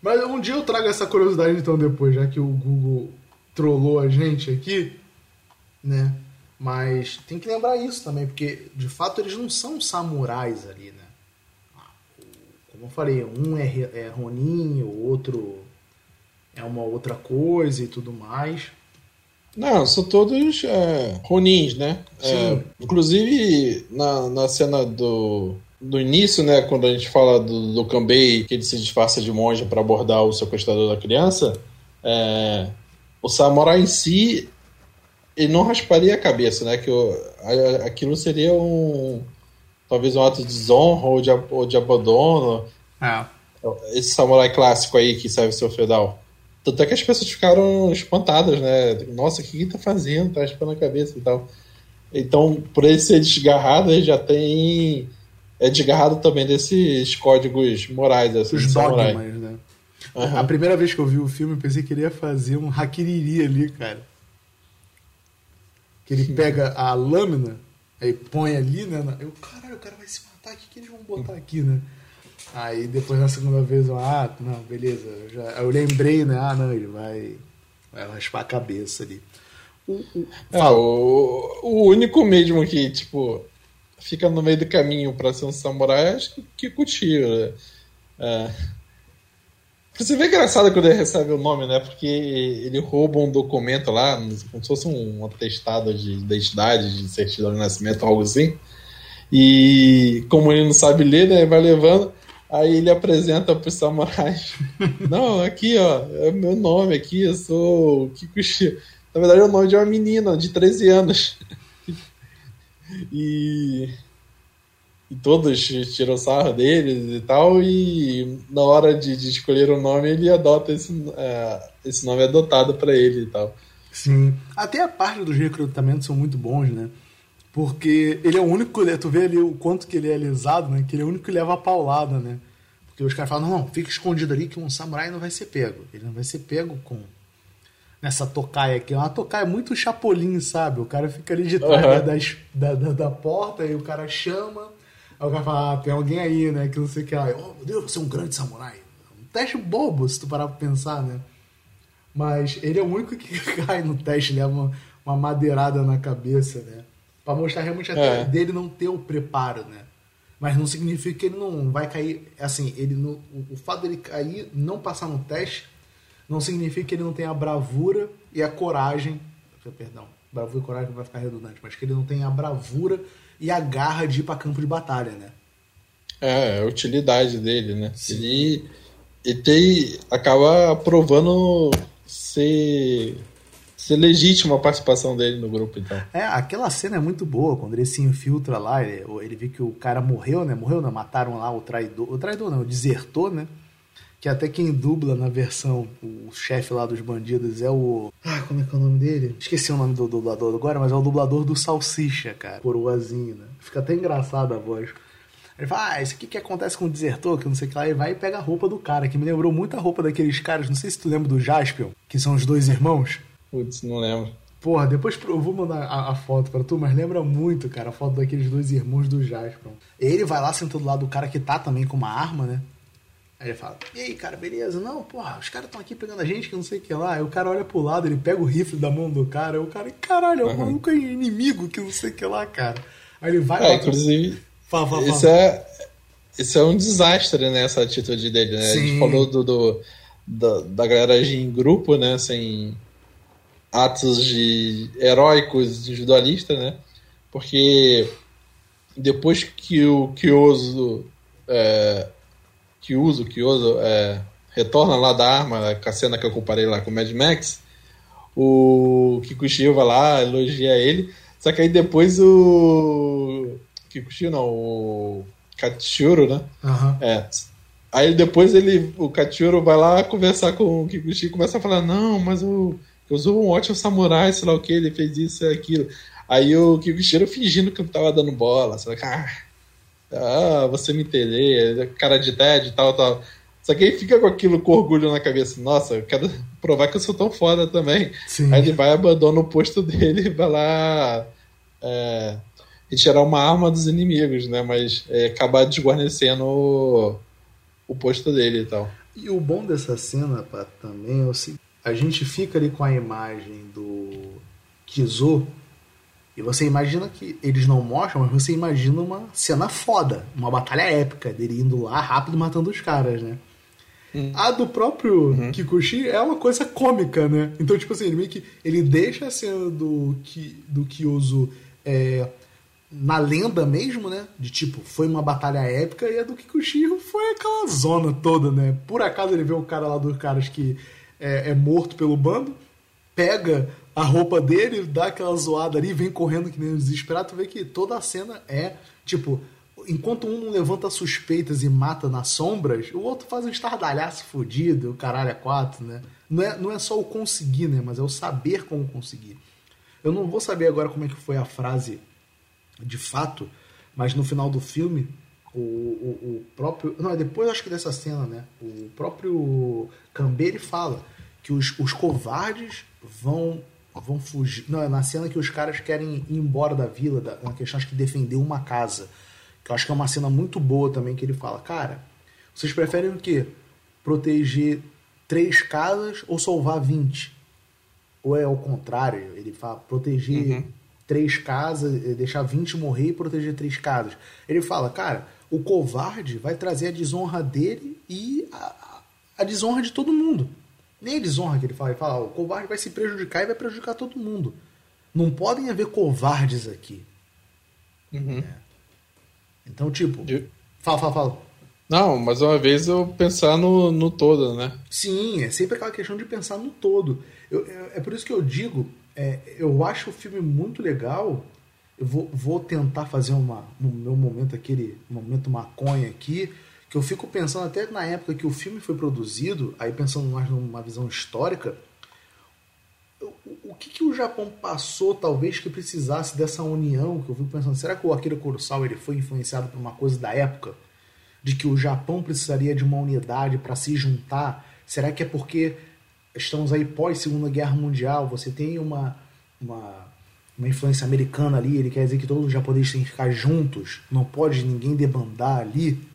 Mas um dia eu trago essa curiosidade então depois, já que o Google trollou a gente aqui, né? Mas tem que lembrar isso também, porque de fato eles não são samurais ali, né? Como eu falei, um é, é Ronin, o outro é uma outra coisa e tudo mais. Não, são todos é, Ronins, né? É, inclusive, na, na cena do, do início, né, quando a gente fala do, do Kambei, que ele se disfarça de monge para abordar o sequestrador da criança, é, o samurai em si, ele não rasparia a cabeça, né? Que o, aquilo seria um talvez um ato de desonra ou de, ou de abandono. É. Esse samurai clássico aí que serve seu feudal. Tanto é que as pessoas ficaram espantadas, né? Nossa, o que ele tá fazendo? Tá raspando a cabeça e tal. Então, por ele ser desgarrado, ele já tem. É desgarrado também desses códigos morais, assim, Os dogmas, né? Uhum. A primeira vez que eu vi o filme, eu pensei que ele ia fazer um hackiriri ali, cara. Que ele pega a lâmina Aí põe ali, né? Eu, caralho, o cara vai se matar, o que, que eles vão botar aqui, né? Aí depois na segunda vez eu, ah, não, beleza. Eu, já, eu lembrei, né? Ah, não, ele vai, vai raspar a cabeça ali. O, o, é, o, o único mesmo que, tipo, fica no meio do caminho para ser um samurai, acho que Kikuchiyo, né? É. Você vê engraçado quando ele recebe o nome, né? Porque ele rouba um documento lá, como se fosse um atestado de identidade, de certidão de nascimento, algo assim. E como ele não sabe ler, né? Vai levando. Aí ele apresenta para os não, aqui, ó, é meu nome aqui, eu sou Kikuchi. Na verdade é o nome de uma menina de 13 anos. e e todos tiram sarro deles e tal, e na hora de, de escolher o nome, ele adota esse, uh, esse nome adotado para ele e tal. Sim. Até a parte dos recrutamentos são muito bons, né? Porque ele é o único, tu vê ali o quanto que ele é alisado, né? Que ele é o único que leva a paulada, né? Porque os caras falam, não, não, fica escondido ali que um samurai não vai ser pego. Ele não vai ser pego com nessa tocaia aqui. É uma tocaia muito chapolim, sabe? O cara fica ali de trás uhum. da, da, da, porta e o cara chama Aí o cara fala, ah, tem alguém aí, né? Que não sei o que. Aí, oh, meu Deus, você é um grande samurai. Um teste bobo, se tu parar pra pensar, né? Mas ele é o único que cai no teste, leva uma, uma madeirada na cabeça, né? Pra mostrar realmente até é. dele não ter o preparo, né? Mas não significa que ele não vai cair. Assim, ele não, o, o fato dele cair, não passar no teste, não significa que ele não tenha a bravura e a coragem. Perdão, bravura e coragem vai ficar redundante, mas que ele não tenha a bravura e a garra de ir para campo de batalha, né? É, a utilidade dele, né? Ele, ele tem, acaba provando ser, ser legítima a participação dele no grupo, então. É, aquela cena é muito boa, quando ele se infiltra lá, ele, ele vê que o cara morreu, né? Morreu, não, mataram lá o traidor, o traidor não, o desertor, né? Que até quem dubla na versão, o chefe lá dos bandidos é o. Ah, como é que é o nome dele? Esqueci o nome do dublador agora, mas é o dublador do Salsicha, cara. Coroazinho, né? Fica até engraçado a voz. Ele fala, ah, isso aqui que acontece com o desertor, que não sei o que lá, e vai e pega a roupa do cara, que me lembrou muito a roupa daqueles caras, não sei se tu lembra do Jaspion, que são os dois irmãos. Putz, não lembro. Porra, depois eu vou mandar a, a, foto pra tu, mas lembra muito, cara, a foto daqueles dois irmãos do Jaspion. Ele vai lá sentado do lado do cara que tá também com uma arma, né? Aí ele fala, e aí, cara, beleza? Não, porra, os caras estão aqui pegando a gente, que não sei o que lá. Aí o cara olha pro lado, ele pega o rifle da mão do cara, aí o cara, caralho, é um maluco inimigo, que não sei o que lá, cara. Aí ele vai. É, inclusive. Fala, fala, fala. Isso é, isso é um desastre, né? Essa atitude dele, né? Sim. A gente falou do, do da, da galera agir em grupo, né? Sem atos de heróicos individualistas, né? Porque depois que o Kyozo é, Kyozo, Kyozo é, retorna lá da arma, com a cena que eu comparei lá com o Mad Max, o Kikuchi vai lá, elogia ele, só que aí depois o Kikuchi não, o Katsuro, né? Uhum. É. Aí depois ele, o Katsuro vai lá conversar com o Kikuchi e começa a falar, não, mas o usou um ótimo samurai, sei lá o que, ele fez isso e aquilo. Aí o Kikuchiro fingindo que eu tava dando bola, sabe? Ah, ah, você me entender, cara de TED e tal, tal. Só que aí fica com aquilo com orgulho na cabeça. Nossa, eu quero provar que eu sou tão foda também. Sim. Aí ele vai, abandona o posto dele e vai lá é, retirar uma arma dos inimigos, né? Mas é, acabar desguarnecendo o, o posto dele e tal. E o bom dessa cena, pá, também é o seguinte: a gente fica ali com a imagem do Kizo e você imagina que eles não mostram, mas você imagina uma cena foda, uma batalha épica dele indo lá rápido matando os caras, né? Hum. A do próprio uhum. Kikuchi é uma coisa cômica, né? Então, tipo assim, ele meio que ele deixa a cena do, Ki, do Kyozo é, na lenda mesmo, né? De tipo, foi uma batalha épica e a do Kikuchi foi aquela zona toda, né? Por acaso ele vê o cara lá dos caras que é, é morto pelo bando, pega a roupa dele, dá aquela zoada ali, vem correndo que nem um desesperado, tu vê que toda a cena é, tipo, enquanto um não levanta suspeitas e mata nas sombras, o outro faz um estardalhaço fodido, o caralho é quatro, né? Não é, não é só o conseguir, né? Mas é o saber como conseguir. Eu não vou saber agora como é que foi a frase de fato, mas no final do filme, o, o, o próprio. Não, é depois acho que dessa cena, né? O próprio Cambere fala que os, os covardes vão vão fugir. Não, é na cena que os caras querem ir embora da vila, da, na questão acho que defender uma casa. Que eu acho que é uma cena muito boa também que ele fala, cara, vocês preferem o quê? Proteger três casas ou salvar 20? Ou é ao contrário, ele fala proteger uhum. três casas, eh, deixar 20 morrer e proteger três casas. Ele fala, cara, o covarde vai trazer a desonra dele e a, a desonra de todo mundo. Nem desonra que ele fala. Ele fala, o covarde vai se prejudicar e vai prejudicar todo mundo. Não podem haver covardes aqui. Uhum. É. Então, tipo. Eu... Fala, fala, fala. Não, mas uma vez eu pensar no, no todo, né? Sim, é sempre aquela questão de pensar no todo. Eu, eu, é por isso que eu digo, é, eu acho o filme muito legal. Eu vou, vou tentar fazer uma, no meu momento, aquele momento maconha aqui que eu fico pensando até na época que o filme foi produzido, aí pensando mais numa visão histórica, o, que, que o Japão passou talvez que precisasse dessa união, que eu fico pensando, será que o Akira Kurosawa ele foi influenciado por uma coisa da época? De que o Japão precisaria de uma unidade para se juntar? Será que é porque estamos aí pós Segunda Guerra Mundial, você tem uma, uma, uma influência americana ali, ele quer dizer que todos os japoneses têm que ficar juntos, não pode ninguém debandar ali?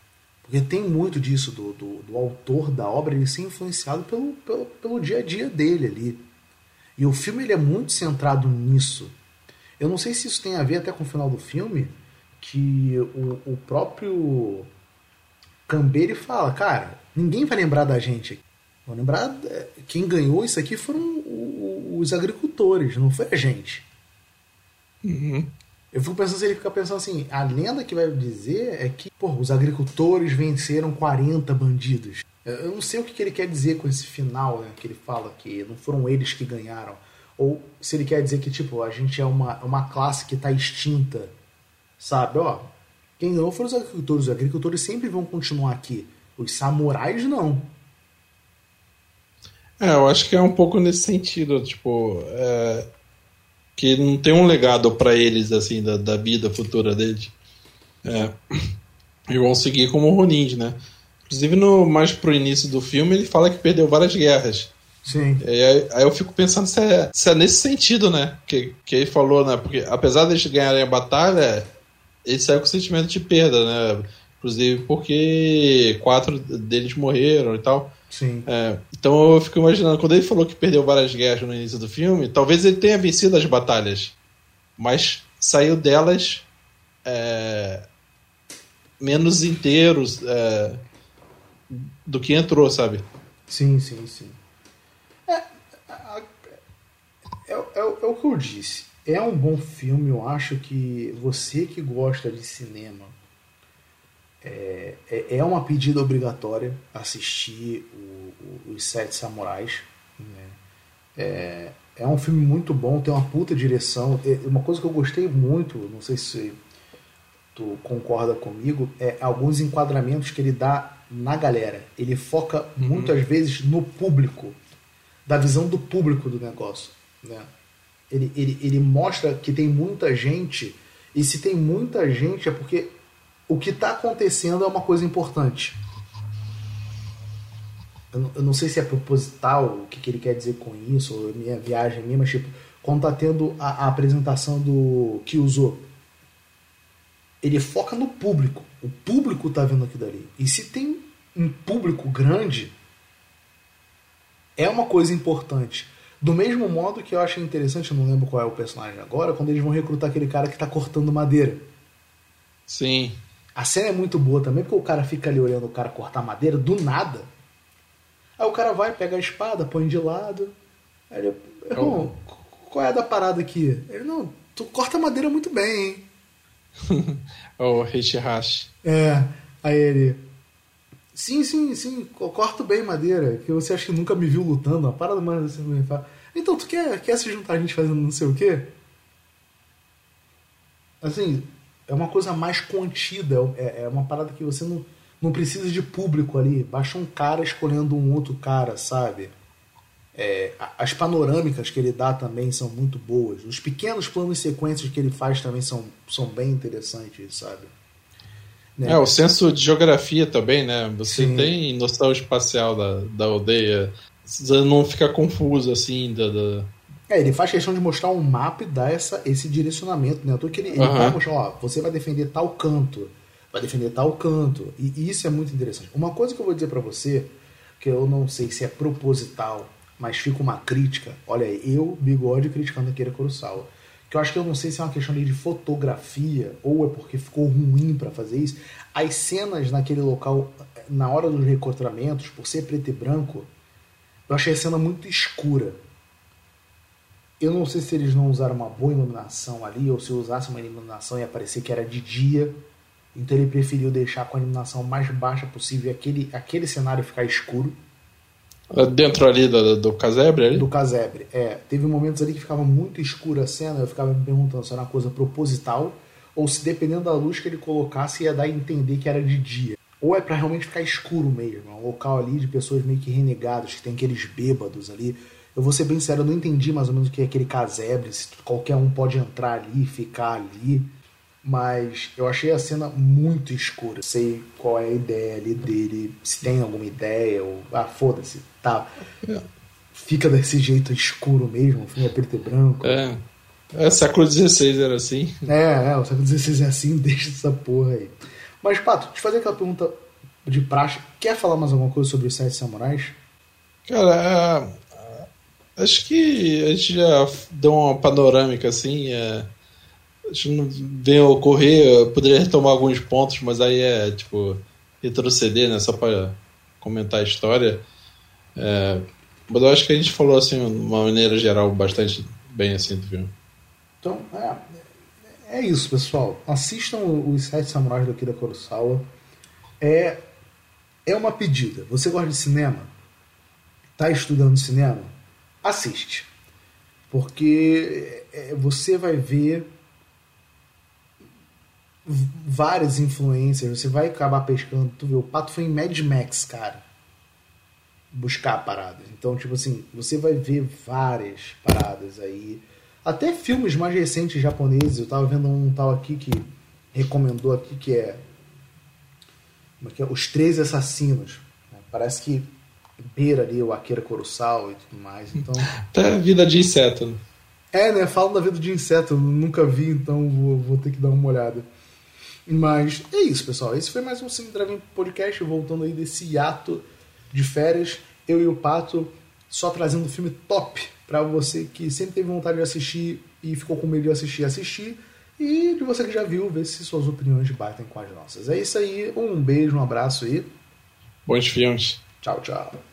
Porque tem muito disso do, do, do, autor da obra ele ser influenciado pelo, pelo, pelo dia a dia dele ali. E o filme ele é muito centrado nisso. Eu não sei se isso tem a ver até com o final do filme, que o, o próprio Cambere fala, cara, ninguém vai lembrar da gente. Vou lembrar, é, quem ganhou isso aqui foram os agricultores, não foi a gente. Uhum. Eu fico pensando se ele fica pensando assim, a lenda que vai dizer é que pô, os agricultores venceram 40 bandidos. Eu não sei o que ele quer dizer com esse final, né? Que ele fala que não foram eles que ganharam. Ou se ele quer dizer que, tipo, a gente é uma, uma classe que está extinta. Sabe? Ó, quem ganhou foram os agricultores. Os agricultores sempre vão continuar aqui. Os samurais não. É, eu acho que é um pouco nesse sentido. Tipo, é, que não tem um legado para eles assim da, da vida futura deles. É, e vão seguir como Ronin, né? Inclusive no mais pro início do filme ele fala que perdeu várias guerras. Sim. Aí, aí eu fico pensando se é, se é, nesse sentido, né? Que, que ele falou, né? Porque apesar de eles ganharem a batalha, ele saiu com sentimento de perda, né? Inclusive porque quatro deles morreram e tal. Sim. É, então eu fico imaginando, quando ele falou que perdeu várias guerras no início do filme, talvez ele tenha vencido as batalhas, mas saiu delas é, menos inteiros é, do que entrou, sabe? Sim, sim, sim. É, é, é, é, o que eu disse. É um bom filme, eu acho que você que gosta de cinema é, é, é uma pedida obrigatória assistir o, o, Os Sete Samurais. Né? É, é um filme muito bom, tem uma puta direção. É, uma coisa que eu gostei muito, não sei se tu concorda comigo, é alguns enquadramentos que ele dá na galera. Ele foca uhum. muitas vezes no público, da visão do público do negócio. Né? Ele, ele, ele mostra que tem muita gente, e se tem muita gente é porque o que está acontecendo é uma coisa importante. Eu não, eu não, sei se é proposital o que, que, ele quer dizer com isso, ou minha viagem minha, mas tipo, quando tá tendo a, a apresentação do que usou, ele foca no público. O público tá vendo aquilo dali. E se tem um público grande, é uma coisa importante. Do mesmo modo que eu achei interessante, eu não lembro qual é o personagem agora, quando eles vão recrutar aquele cara que tá cortando madeira. Sim. A cena é muito boa também, porque o cara fica ali olhando o cara cortar madeira do nada. Aí o cara vai, pega a espada, põe de lado. Aí ele, irmão, oh. qual é a da parada aqui? Ele, não, tu corta madeira muito bem, hein? o Heishi É, aí ele, sim, sim, sim, corto bem madeira, que você acha que nunca me viu lutando, uma parada mais assim, me fala. Então, tu quer, quer se juntar a gente fazendo não sei o quê? Assim, é uma coisa mais contida, é, é uma parada que você não, não precisa de público ali, baixa um cara escolhendo um outro cara, sabe? É, as panorâmicas que ele dá também são muito boas, os pequenos planos e sequências que ele faz também são, são bem interessantes, sabe? Né? É, o senso de geografia também, né? Você Sim. tem noção espacial da, da aldeia, você não fica confuso assim da, da é, ele faz questão de mostrar um mapa e dar essa, esse direcionamento, né? Tô que ele, ele vai mostrar, ó, você vai defender tal canto, vai defender tal canto. E, e isso é muito interessante. Uma coisa que eu vou dizer para você, que eu não sei se é proposital, mas fica uma crítica. Olha aí, eu, bigode, criticando a Kira Kurosawa. Que eu acho que eu não sei se é uma questão de fotografia ou é porque ficou ruim para fazer isso. As cenas naquele local, na hora dos recortamentos, por ser preto e branco, eu achei a cena muito escura eu não sei se eles não usaram uma boa iluminação ali, ou se usasse uma iluminação ia parecer que era de dia. Então ele preferiu deixar com a iluminação mais baixa possível e aquele, aquele cenário ficar escuro. É dentro ali do, do casebre? Ali? Do casebre, é. Teve momentos ali que ficava muito escura a cena, eu ficava me perguntando se era uma coisa proposital ou se dependendo da luz que ele colocasse ia dar a entender que era de dia. Ou é para realmente ficar escuro mesmo, é um local ali de pessoas meio que renegadas, que tem aqueles bêbados ali eu vou ser bem sério, eu não entendi mais ou menos o que é aquele casebre, se qualquer um pode entrar ali, ficar ali. Mas eu achei a cena muito escura. Sei qual é a ideia ali dele, se tem alguma ideia, ou. Ah, foda-se, tá. É. Fica desse jeito escuro mesmo, o filme é preto e branco. É. É, século XVI era assim. É, é, o século XVI é assim, deixa essa porra aí. Mas, Pato, te fazer aquela pergunta de praxe. Quer falar mais alguma coisa sobre os Sete Samurais? Cara, Acho que a gente já deu uma panorâmica assim. É, gente não vem ocorrer, poderia retomar alguns pontos, mas aí é tipo retroceder, né? Só para comentar a história. É, mas eu acho que a gente falou assim, de uma maneira geral, bastante bem assim do filme. Então, é, é isso, pessoal. Assistam os Sete Samurais do Akira Kurosawa. É, é uma pedida. Você gosta de cinema? Tá estudando cinema? Assiste. Porque é, você vai ver várias influências, você vai acabar pescando. Tu vê, o Pato foi em Mad Max, cara. Buscar paradas. Então, tipo assim, você vai ver várias paradas aí. Até filmes mais recentes japoneses. Eu tava vendo um tal aqui que recomendou aqui que é. Como é que é? Os Três Assassinos. Parece que beira ali o Akira Kurosawa e tudo mais. Então... Até vida de inseto. Né? É, né? Falam da vida de inseto, nunca vi, então vou, vou, ter que dar uma olhada. Mas é isso, pessoal. Esse foi mais um Cine Drive Podcast, voltando aí desse hiato de férias. Eu e o Pato só trazendo um filme top para você que sempre teve vontade de assistir e ficou com medo de assistir assistir. E de você que já viu, ver se suas opiniões batem com as nossas. É isso aí. Um beijo, um abraço e Bons filmes. tchau, tchau.